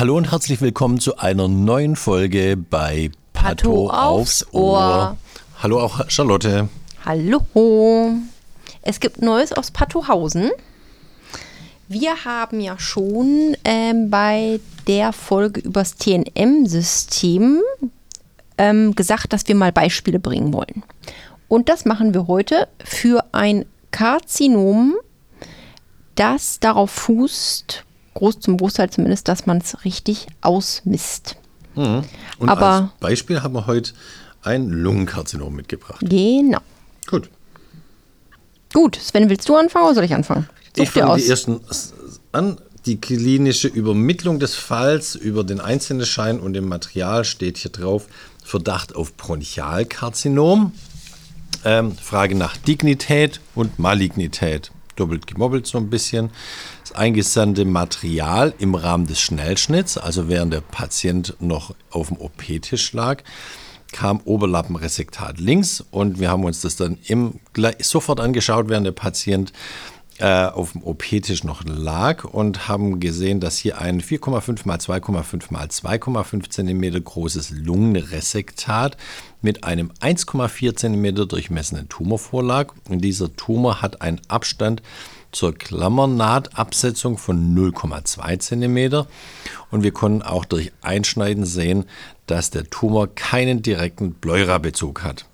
Hallo und herzlich willkommen zu einer neuen Folge bei Patho aufs Ohr. Hallo auch Charlotte. Hallo. Es gibt Neues aus Pathohausen. Wir haben ja schon ähm, bei der Folge übers TNM-System ähm, gesagt, dass wir mal Beispiele bringen wollen. Und das machen wir heute für ein Karzinom, das darauf fußt, groß zum Großteil zumindest, dass man es richtig ausmisst. Mhm. Und Aber- als Beispiel haben wir heute ein Lungenkarzinom mitgebracht. Genau. Gut. Gut, Sven, willst du anfangen oder soll ich anfangen? Such ich fange die ersten an. Die klinische Übermittlung des Falls über den Einzelneschein und dem Material steht hier drauf. Verdacht auf Bronchialkarzinom. Ähm, Frage nach Dignität und Malignität. Doppelt gemobbelt so ein bisschen. Das eingesandte Material im Rahmen des Schnellschnitts, also während der Patient noch auf dem OP-Tisch lag, kam Oberlappenresektat links und wir haben uns das dann im, sofort angeschaut, während der Patient äh, auf dem OP-Tisch noch lag und haben gesehen, dass hier ein 4,5 mal 2,5 mal 2,5 cm großes Lungenresektat mit einem 1,4 cm durchmessenen Tumor vorlag. Und dieser Tumor hat einen Abstand zur Klammernahtabsetzung von 0,2 cm. Und wir konnten auch durch Einschneiden sehen, dass der Tumor keinen direkten Pleura-Bezug hat.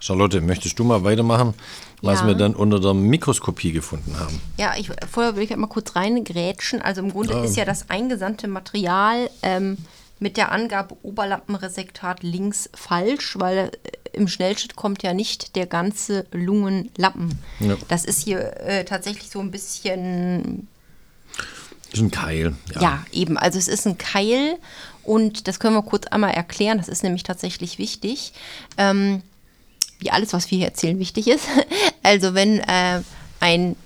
Charlotte, möchtest du mal weitermachen, was Ja. wir dann unter der Mikroskopie gefunden haben? Ja, ich, vorher will ich mal kurz reingrätschen. Also im Grunde ist ja das eingesandte Material ähm, mit der Angabe Oberlappenresektat links falsch, weil äh, im Schnellschnitt kommt ja nicht der ganze Lungenlappen. Ja. Das ist hier äh, tatsächlich so ein bisschen Das ist ein Keil. Ja. eben. Also es ist ein Keil und das können wir kurz einmal erklären. Das ist nämlich tatsächlich wichtig. Ähm, wie alles, was wir hier erzählen, wichtig ist. Also wenn äh, ein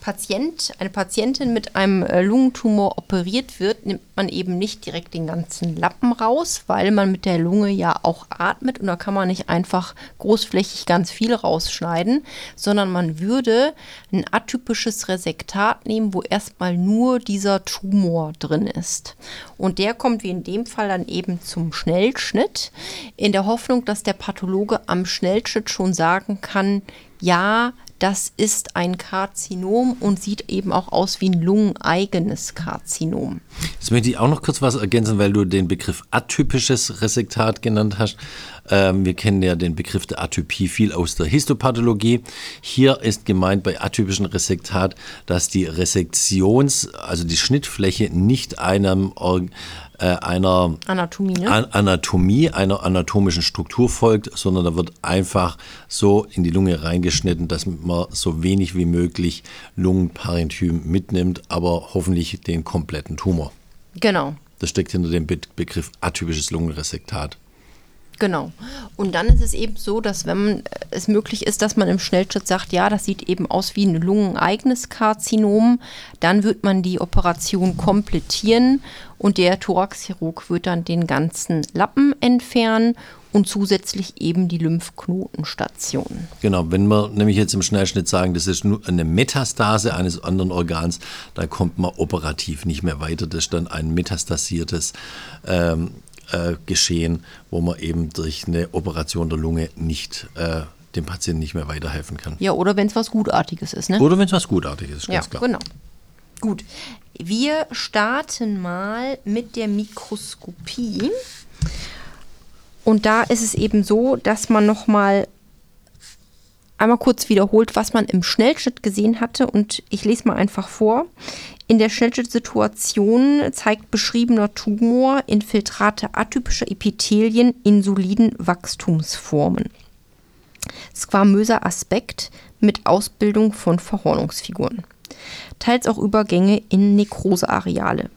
Patient, eine Patientin mit einem äh, Lungentumor operiert wird, nimmt man eben nicht direkt den ganzen Lappen raus, weil man mit der Lunge ja auch atmet und da kann man nicht einfach großflächig ganz viel rausschneiden, sondern man würde ein atypisches Resektat nehmen, wo erstmal nur dieser Tumor drin ist. Und der kommt wie in dem Fall dann eben zum Schnellschnitt, in der Hoffnung, dass der Pathologe am Schnellschnitt schon sagen kann, ja, das ist ein Karzinom und sieht eben auch aus wie ein lungeneigenes Karzinom. Jetzt möchte ich auch noch kurz was ergänzen, weil du den Begriff atypisches Resektat genannt hast. Ähm, wir kennen ja den Begriff der Atypie viel aus der Histopathologie. Hier ist gemeint bei atypischen Resektat, dass die Resektions-, also die Schnittfläche nicht einem Org äh, einer Anatomie, ne? An Anatomie, einer anatomischen Struktur folgt, sondern da wird einfach so in die Lunge reingeschnitten, dass man so wenig wie möglich Lungenparenchym mitnimmt, aber hoffentlich den kompletten Tumor. Genau. Das steckt hinter dem Be Begriff atypisches Lungenresektat. Genau. Und dann ist es eben so, dass wenn äh, es möglich ist, dass man im Schnellschnitt sagt, ja, das sieht eben aus wie ein lungeneigenes Karzinom, dann wird man die Operation komplettieren und der Thoraxchirurg wird dann den ganzen Lappen entfernen und zusätzlich eben die Lymphknotenstation. Genau, wenn wir nämlich jetzt im Schnellschnitt sagen, das ist nur eine Metastase eines anderen Organs, da kommt man operativ nicht mehr weiter. Das ist dann ein metastasiertes ähm, äh, Geschehen, wo man eben durch eine Operation der Lunge nicht äh, dem Patienten nicht mehr weiterhelfen kann. Ja, oder wenn es was Gutartiges ist, ne? Oder wenn es was Gutartiges ist, Ja, ganz klar. genau. Gut. Wir starten mal mit der Mikroskopie. Und da ist es eben so, dass man noch mal einmal kurz wiederholt, was man im Schnellschnitt gesehen hatte. Und ich lese mal einfach vor. In der Schnellschnittsituation zeigt beschriebener Tumor Infiltrate atypischer Epithelien in soliden Wachstumsformen. squamöser Aspekt mit Ausbildung von Verhornungsfiguren. Teils auch Übergänge in Nekroseareale.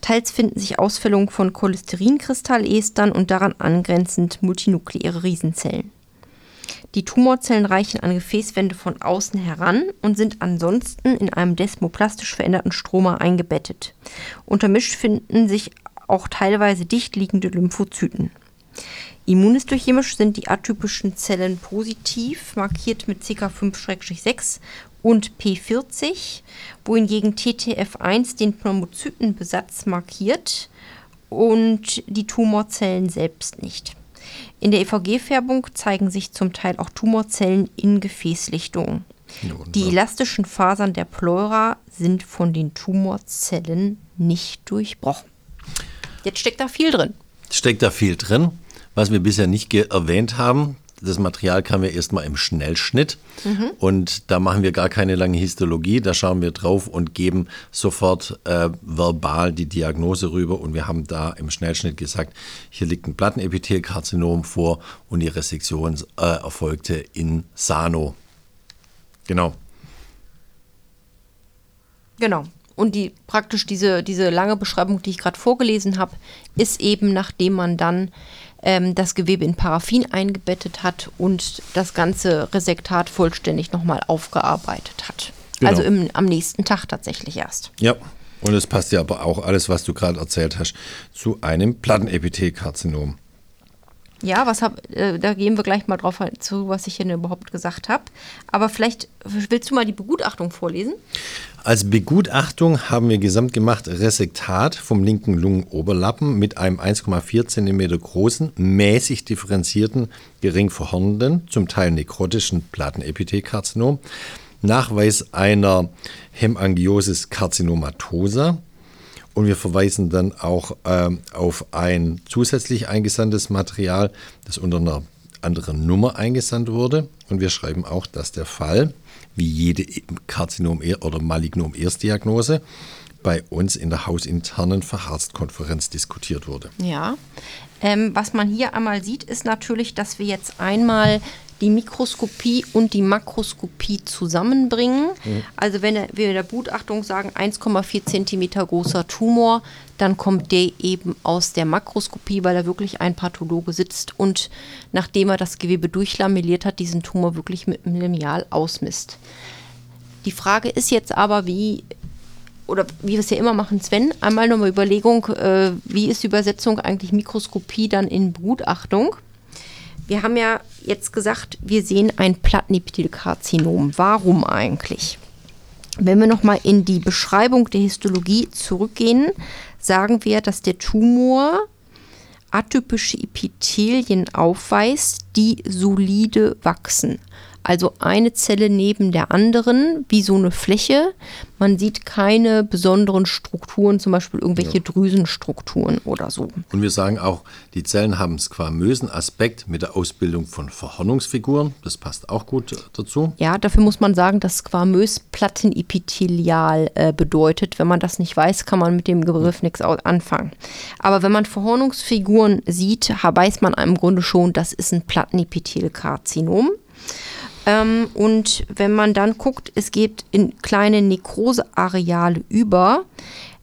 Teils finden sich Ausfällungen von Cholesterinkristalestern und daran angrenzend multinukleäre Riesenzellen. Die Tumorzellen reichen an Gefäßwände von außen heran und sind ansonsten in einem desmoplastisch veränderten Stroma eingebettet. Untermischt finden sich auch teilweise dicht liegende Lymphozyten. Immunhistochemisch sind die atypischen Zellen positiv, markiert mit CK5-6 und P40, wohingegen TTF1 den Pneumozytenbesatz markiert und die Tumorzellen selbst nicht. In der EVG-Färbung zeigen sich zum Teil auch Tumorzellen in Gefäßlichtungen. Die elastischen Fasern der Pleura sind von den Tumorzellen nicht durchbrochen. Jetzt steckt da viel drin. Steckt da viel drin. Was wir bisher nicht erwähnt haben, das Material kam ja erstmal im Schnellschnitt mhm. und da machen wir gar keine lange Histologie, da schauen wir drauf und geben sofort äh, verbal die Diagnose rüber und wir haben da im Schnellschnitt gesagt, hier liegt ein Plattenepithelkarzinom vor und die Resektion äh, erfolgte in Sano. Genau. Genau. Und die praktisch diese, diese lange Beschreibung, die ich gerade vorgelesen habe, ist eben, nachdem man dann ähm, das Gewebe in Paraffin eingebettet hat und das ganze Resektat vollständig nochmal aufgearbeitet hat. Genau. Also im, am nächsten Tag tatsächlich erst. Ja, und es passt ja aber auch alles, was du gerade erzählt hast, zu einem Plattenepithelkarzinom. Ja, was hab, äh, da gehen wir gleich mal drauf zu, was ich hier überhaupt gesagt habe. Aber vielleicht willst du mal die Begutachtung vorlesen? Als Begutachtung haben wir gesamt gemacht Resektat vom linken Lungenoberlappen mit einem 1,4 cm großen, mäßig differenzierten, gering verhornenden, zum Teil nekrotischen Plattenepithelkarzinom, Nachweis einer Hemangiosis carcinomatosa, und wir verweisen dann auch ähm, auf ein zusätzlich eingesandtes Material, das unter einer anderen Nummer eingesandt wurde. Und wir schreiben auch, dass der Fall, wie jede Karzinom- oder Malignom-Erstdiagnose, bei uns in der hausinternen Facharztkonferenz diskutiert wurde. Ja, ähm, was man hier einmal sieht, ist natürlich, dass wir jetzt einmal die Mikroskopie und die Makroskopie zusammenbringen. Mhm. Also wenn wir in der Gutachtung sagen 1,4 cm großer Tumor, dann kommt der eben aus der Makroskopie, weil da wirklich ein Pathologe sitzt und nachdem er das Gewebe durchlamelliert hat, diesen Tumor wirklich mit einem Lineal ausmisst. Die Frage ist jetzt aber, wie oder wie wir es ja immer machen, Sven, einmal nochmal Überlegung, äh, wie ist die Übersetzung eigentlich Mikroskopie dann in Begutachtung? Wir haben ja jetzt gesagt, wir sehen ein Plattenepithelkarzinom. Warum eigentlich? Wenn wir nochmal in die Beschreibung der Histologie zurückgehen, sagen wir, dass der Tumor atypische Epithelien aufweist, die solide wachsen. Also eine Zelle neben der anderen, wie so eine Fläche. Man sieht keine besonderen Strukturen, zum Beispiel irgendwelche ja. Drüsenstrukturen oder so. Und wir sagen auch, die Zellen haben squamösen Aspekt mit der Ausbildung von Verhornungsfiguren. Das passt auch gut dazu. Ja, dafür muss man sagen, dass squamös plattenepithelial äh, bedeutet. Wenn man das nicht weiß, kann man mit dem Begriff nichts anfangen. Aber wenn man Verhornungsfiguren sieht, weiß man im Grunde schon, das ist ein Plattenepithelkarzinom. Ähm, und wenn man dann guckt, es geht in kleine Nekroseareale über,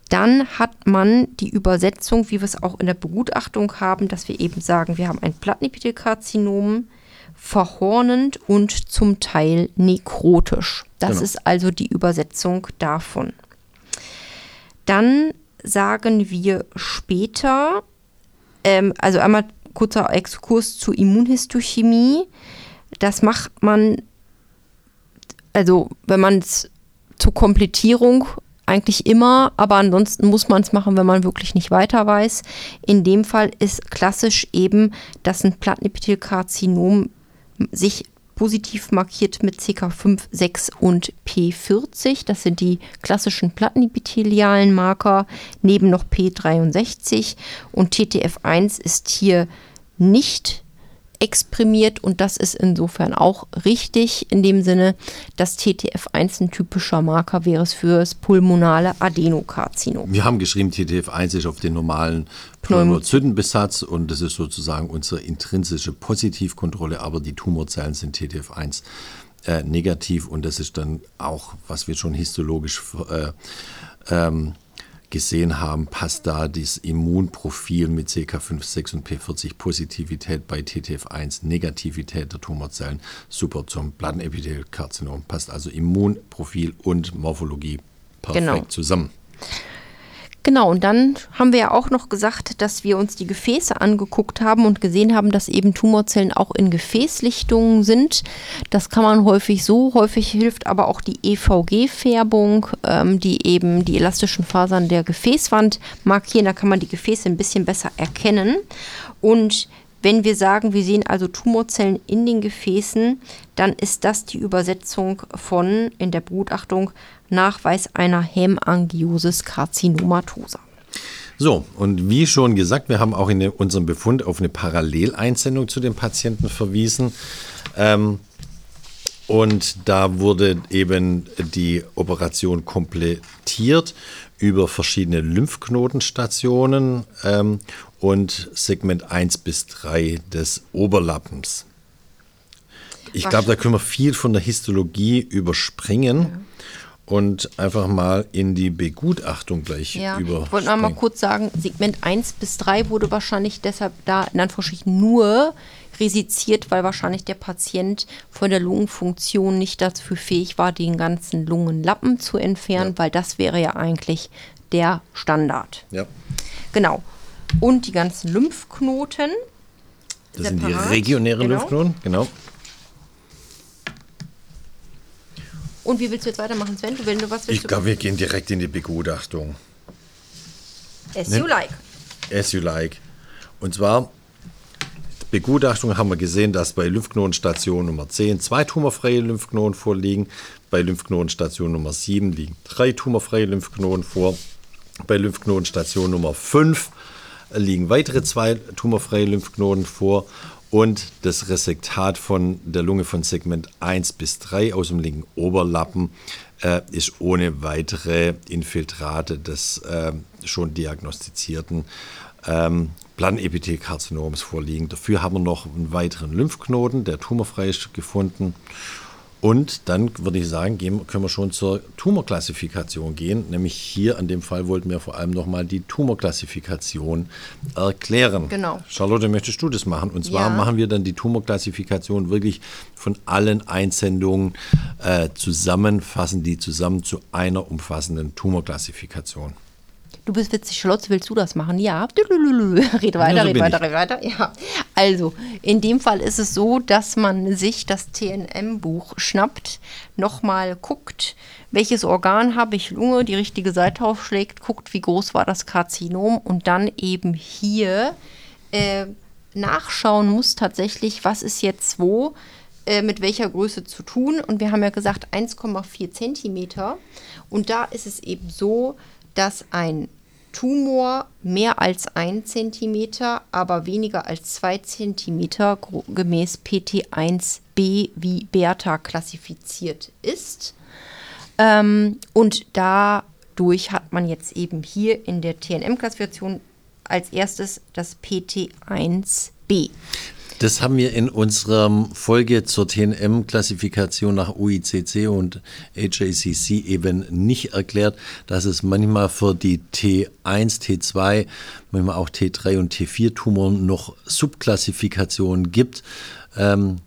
dann hat man die Übersetzung, wie wir es auch in der Begutachtung haben, dass wir eben sagen, wir haben ein Plattenepithelkarzinom, verhornend und zum Teil nekrotisch. Das genau. ist also die Übersetzung davon. Dann sagen wir später, ähm, also einmal kurzer Exkurs zur Immunhistochemie. Das macht man, also wenn man es zur Komplettierung eigentlich immer, aber ansonsten muss man es machen, wenn man wirklich nicht weiter weiß. In dem Fall ist klassisch eben, dass ein Plattenepithelkarzinom sich positiv markiert mit CK5, 6 und P40. Das sind die klassischen plattenepithelialen Marker, neben noch P63 und TTF1 ist hier nicht exprimiert und das ist insofern auch richtig in dem Sinne, dass TTF1 ein typischer Marker wäre für das pulmonale Adenokarzinom. Wir haben geschrieben, TTF1 ist auf den normalen Pneumozytenbesatz und das ist sozusagen unsere intrinsische Positivkontrolle, aber die Tumorzellen sind TTF1 äh, negativ und das ist dann auch, was wir schon histologisch äh, ähm, gesehen haben, passt da das Immunprofil mit CK56 und P40 Positivität bei TTF1 Negativität der Tumorzellen super zum Plattenepithelkarzinom. Passt also Immunprofil und Morphologie perfekt genau. zusammen. Genau, und dann haben wir ja auch noch gesagt, dass wir uns die Gefäße angeguckt haben und gesehen haben, dass eben Tumorzellen auch in Gefäßlichtungen sind. Das kann man häufig so, häufig hilft aber auch die EVG-Färbung, ähm, die eben die elastischen Fasern der Gefäßwand markieren. Da kann man die Gefäße ein bisschen besser erkennen. Und wenn wir sagen, wir sehen also Tumorzellen in den Gefäßen, dann ist das die Übersetzung von in der Begutachtung Nachweis einer Hämangiosis carcinomatosa. So, und wie schon gesagt, wir haben auch in unserem Befund auf eine Paralleleinsendung zu den Patienten verwiesen. Ähm, und da wurde eben die Operation komplettiert über verschiedene Lymphknotenstationen ähm, und Segment 1 bis 3 des Oberlappens. Ich glaube, da können wir viel von der Histologie überspringen. Ja und einfach mal in die Begutachtung gleich ja. über. Ich wollte mal kurz sagen, Segment 1 bis 3 wurde wahrscheinlich deshalb da in Anführungsstrichen nur resiziert, weil wahrscheinlich der Patient von der Lungenfunktion nicht dazu fähig war, den ganzen Lungenlappen zu entfernen, ja. weil das wäre ja eigentlich der Standard. Ja. Genau. Und die ganzen Lymphknoten. Das separat. sind die regionären genau. Lymphknoten, genau. Und wie willst du jetzt weitermachen, Sven? Du, wenn du was willst ich glaube, wir gehen direkt in die Begutachtung. As ne? you like. As you like. Und zwar, Begutachtung haben wir gesehen, dass bei Lymphknotenstation Nummer 10 zwei tumorfreie Lymphknoten vorliegen. Bei Lymphknotenstation Nummer 7 liegen drei tumorfreie Lymphknoten vor. Bei Lymphknotenstation Nummer 5 liegen weitere zwei tumorfreie Lymphknoten vor und das Resektat von der Lunge von Segment 1 bis 3 aus dem linken Oberlappen äh, ist ohne weitere Infiltrate des äh, schon diagnostizierten ähm, Planepithelkarzinoms vorliegen. Dafür haben wir noch einen weiteren Lymphknoten, der tumorfrei ist, gefunden und dann würde ich sagen, gehen, können wir schon zur Tumorklassifikation gehen. Nämlich hier an dem Fall wollten wir vor allem nochmal die Tumorklassifikation erklären. Genau. Charlotte, möchtest du das machen? Und zwar ja. machen wir dann die Tumorklassifikation wirklich von allen Einsendungen äh, zusammen, fassen die zusammen zu einer umfassenden Tumorklassifikation. Du bist witzig, Charlotte, willst du das machen? Ja. Red weiter, ja, so red weiter, red weiter. Ja. Also, in dem Fall ist es so, dass man sich das TNM-Buch schnappt, nochmal guckt, welches Organ habe ich, Lunge, die richtige Seite aufschlägt, guckt, wie groß war das Karzinom und dann eben hier äh, nachschauen muss tatsächlich, was ist jetzt wo äh, mit welcher Größe zu tun. Und wir haben ja gesagt 1,4 Zentimeter. Und da ist es eben so, dass ein Tumor mehr als 1 cm, aber weniger als 2 cm gemäß PT1b wie Bertha klassifiziert ist. Ähm, und dadurch hat man jetzt eben hier in der TNM-Klassifikation als erstes das PT1b. Das haben wir in unserer Folge zur TNM-Klassifikation nach UICC und HACC eben nicht erklärt, dass es manchmal für die T1, T2, manchmal auch T3 und T4-Tumoren noch Subklassifikationen gibt. Ähm,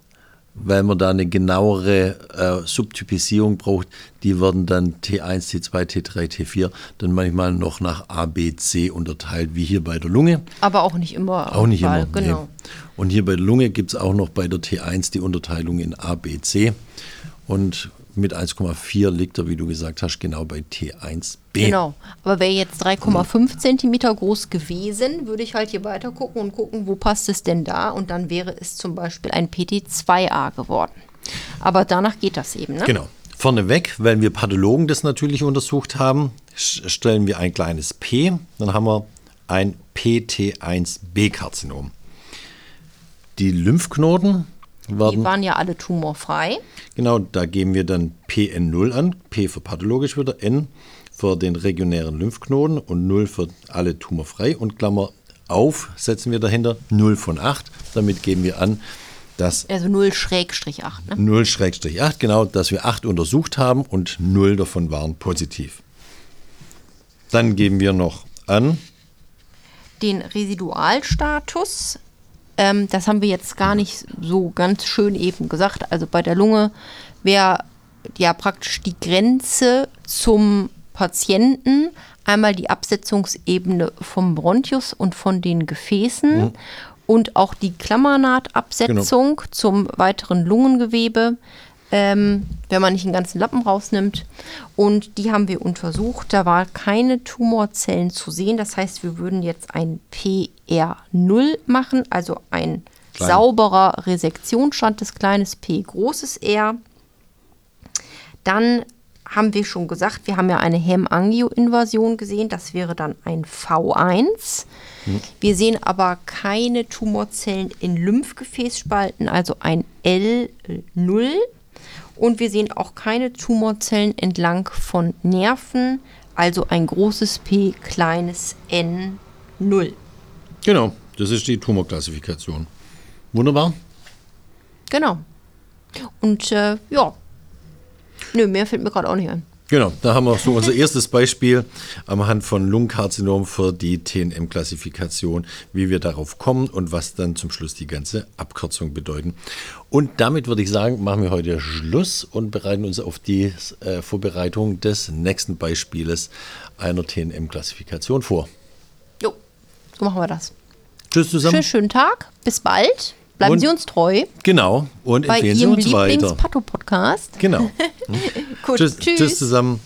weil man da eine genauere äh, Subtypisierung braucht. Die werden dann T1, T2, T3, T4 dann manchmal noch nach A, B, C unterteilt, wie hier bei der Lunge. Aber auch nicht immer. Auch nicht Fall, immer, genau. Nee. Und hier bei der Lunge gibt es auch noch bei der T1 die Unterteilung in A, B, C. Und mit 1,4 liegt er, wie du gesagt hast, genau bei T1b. Genau, aber wäre jetzt 3,5 Zentimeter groß gewesen, würde ich halt hier weiter gucken und gucken, wo passt es denn da und dann wäre es zum Beispiel ein PT2a geworden. Aber danach geht das eben, ne? Genau. Vorneweg, weil wir Pathologen das natürlich untersucht haben, stellen wir ein kleines P, dann haben wir ein PT1b-Karzinom. Die Lymphknoten Die werden, waren ja alle tumorfrei. genau, da geben wir dann PN0 an. P für pathologisch wieder, N für den regionären Lymphknoten und 0 für alle tumorfrei. Und Klammer auf setzen wir dahinter 0 von 8. Damit geben wir an, dass Also 0 Schrägstrich 8. Ne? 0-8, genau, dass wir 8 untersucht haben und 0 davon waren positiv. Dann geben wir noch an, Den Residualstatus, ähm, das haben wir jetzt gar nicht so ganz schön eben gesagt. Also bei der Lunge wäre ja praktisch die Grenze zum Patienten einmal die Absetzungsebene vom Bronchus und von den Gefäßen und auch die Klammernahtabsetzung zum weiteren Lungengewebe, ähm, wenn man nicht einen ganzen Lappen rausnimmt. Und die haben wir untersucht. Da war keine Tumorzellen zu sehen. Das heißt, wir würden jetzt ein PR0 machen, also ein Klein. sauberer Resektionsstand des kleines P, großes R. Dann haben wir schon gesagt, wir haben ja eine Hemangio-Invasion gesehen. Das wäre dann ein V1. Wir sehen aber keine Tumorzellen in Lymphgefäßspalten, also ein L0. Und wir sehen auch keine Tumorzellen entlang von Nerven, also ein großes P, kleines N0. genau, das ist die Tumorklassifikation. Wunderbar. Genau. Und äh, ja, nö, mehr fällt mir gerade auch nicht ein. Genau, da haben wir so unser erstes Beispiel am Hand von Lungenkarzinom für die TNM-Klassifikation, wie wir darauf kommen und was dann zum Schluss die ganze Abkürzung bedeuten. Und damit würde ich sagen, machen wir heute Schluss und bereiten uns auf die äh, Vorbereitung des nächsten Beispieles einer TNM-Klassifikation vor. Jo, so machen wir das. Tschüss zusammen. Schönen, schönen Tag. Bis bald. Bleiben Und Sie uns treu Genau, und bei empfehlen Sie Ihrem uns weiter. Lieblings-Patto-Podcast. Genau. Gut, tschüss, tschüss. tschüss zusammen.